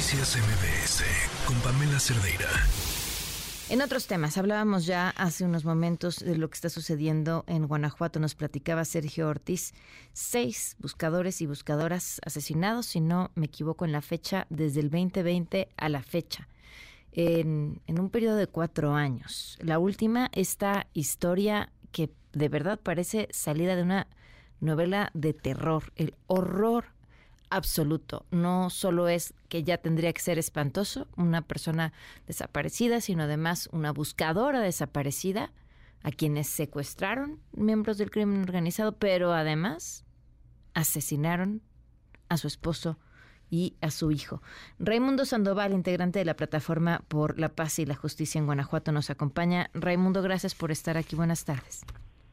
Noticias MBS con Pamela Cerdeira. En otros temas, hablábamos ya hace unos momentos de lo que está sucediendo en Guanajuato. Nos platicaba Sergio Ortiz, seis buscadores y buscadoras asesinados, si no me equivoco en la fecha, desde el 2020 a la fecha, en, en un periodo de cuatro años. La última, esta historia que de verdad parece salida de una novela de terror, el horror absoluto. No solo es que ya tendría que ser espantoso una persona desaparecida, sino además una buscadora desaparecida a quienes secuestraron miembros del crimen organizado, pero además asesinaron a su esposo y a su hijo. Raimundo Sandoval, integrante de la plataforma por la paz y la justicia en Guanajuato, nos acompaña. Raimundo, gracias por estar aquí. Buenas tardes.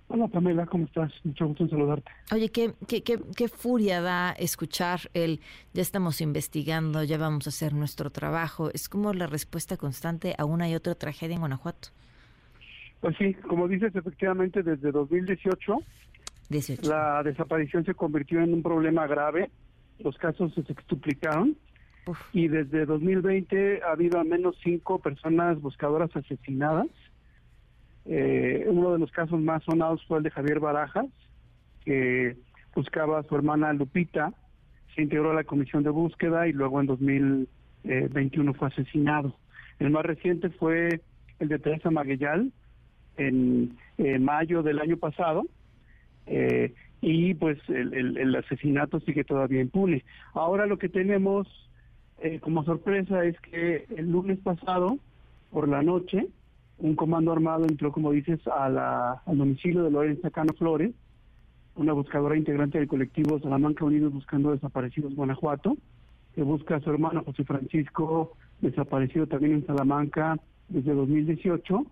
Hola Pamela, ¿cómo estás? Mucho gusto en saludarte. Oye, qué, qué, qué, qué, furia da escuchar el ya estamos investigando, ya vamos a hacer nuestro trabajo. Es como la respuesta constante a una y otra tragedia en Guanajuato. Pues sí, como dices, efectivamente desde 2018 18. la desaparición se convirtió en un problema grave, los casos se sextuplicaron Uf. y desde 2020 ha habido al menos cinco personas buscadoras asesinadas eh, uno de los casos más sonados fue el de Javier Barajas, que buscaba a su hermana Lupita, se integró a la comisión de búsqueda y luego en 2021 fue asesinado. El más reciente fue el de Teresa Maguellal en eh, mayo del año pasado eh, y pues el, el, el, asesinato sigue todavía impune. Ahora lo que tenemos eh, como sorpresa es que el lunes pasado por la noche un comando armado entró, como dices, a la, al domicilio de Lorenza Cano Flores, una buscadora integrante del colectivo Salamanca Unidos Buscando Desaparecidos Guanajuato, que busca a su hermano José Francisco, desaparecido también en Salamanca desde 2018.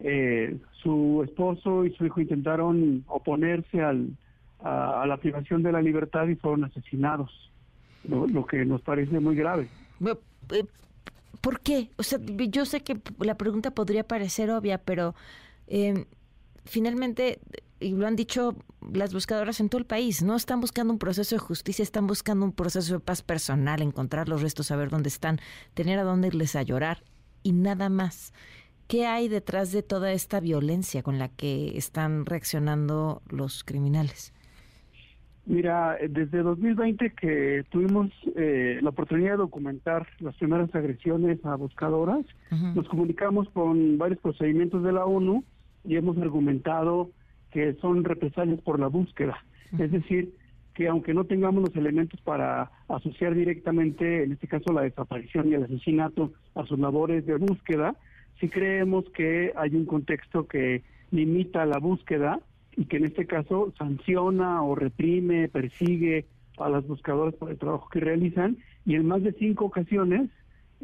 Eh, su esposo y su hijo intentaron oponerse al, a, a, la privación de la libertad y fueron asesinados, lo, lo que nos parece muy grave. ¿Por qué? O sea, yo sé que la pregunta podría parecer obvia, pero eh, finalmente, y lo han dicho las buscadoras en todo el país, no están buscando un proceso de justicia, están buscando un proceso de paz personal, encontrar los restos, saber dónde están, tener a dónde irles a llorar y nada más. ¿Qué hay detrás de toda esta violencia con la que están reaccionando los criminales? Mira, desde 2020 que tuvimos eh, la oportunidad de documentar las primeras agresiones a buscadoras, uh -huh. nos comunicamos con varios procedimientos de la ONU y hemos argumentado que son represalias por la búsqueda. Uh -huh. Es decir, que aunque no tengamos los elementos para asociar directamente, en este caso, la desaparición y el asesinato a sus labores de búsqueda, sí creemos que hay un contexto que limita la búsqueda y que en este caso sanciona o reprime, persigue a las buscadoras por el trabajo que realizan y en más de cinco ocasiones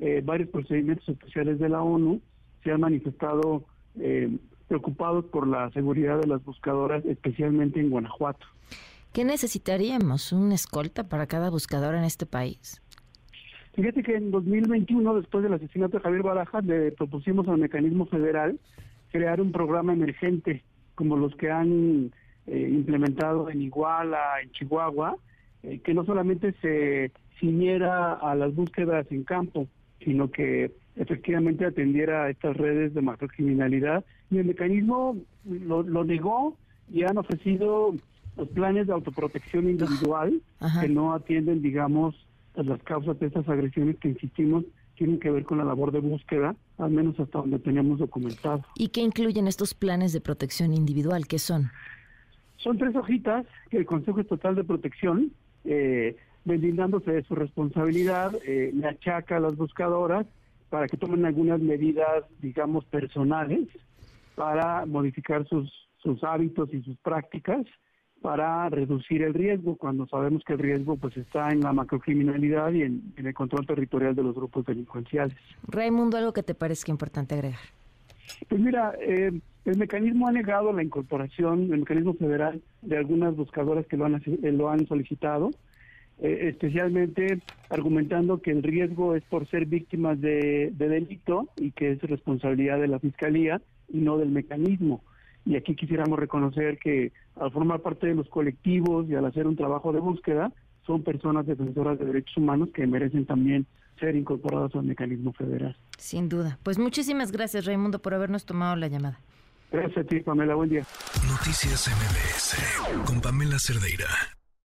eh, varios procedimientos especiales de la ONU se han manifestado eh, preocupados por la seguridad de las buscadoras, especialmente en Guanajuato. ¿Qué necesitaríamos? ¿Un escolta para cada buscadora en este país? Fíjate que en 2021, después del asesinato de Javier Barajas, le propusimos al mecanismo federal crear un programa emergente como los que han eh, implementado en Iguala, en Chihuahua, eh, que no solamente se ciñera a las búsquedas en campo, sino que efectivamente atendiera a estas redes de macrocriminalidad. Y el mecanismo lo, lo negó y han ofrecido los planes de autoprotección individual Ajá. que no atienden, digamos, las causas de estas agresiones que insistimos tienen que ver con la labor de búsqueda, al menos hasta donde teníamos documentado. ¿Y qué incluyen estos planes de protección individual? ¿Qué son? Son tres hojitas que el Consejo Estatal de Protección, eh, deslindándose de su responsabilidad, eh, le achaca a las buscadoras para que tomen algunas medidas, digamos, personales para modificar sus, sus hábitos y sus prácticas para reducir el riesgo cuando sabemos que el riesgo pues está en la macrocriminalidad y en, en el control territorial de los grupos delincuenciales. Raimundo, algo que te parezca importante agregar. Pues mira, eh, el mecanismo ha negado la incorporación, el mecanismo federal, de algunas buscadoras que lo han, lo han solicitado, eh, especialmente argumentando que el riesgo es por ser víctimas de, de delito y que es responsabilidad de la Fiscalía y no del mecanismo y aquí quisiéramos reconocer que al formar parte de los colectivos y al hacer un trabajo de búsqueda, son personas defensoras de derechos humanos que merecen también ser incorporados al mecanismo federal. Sin duda. Pues muchísimas gracias, Raimundo, por habernos tomado la llamada. Gracias a ti, Pamela. Buen día. Noticias MBS con Pamela Cerdeira.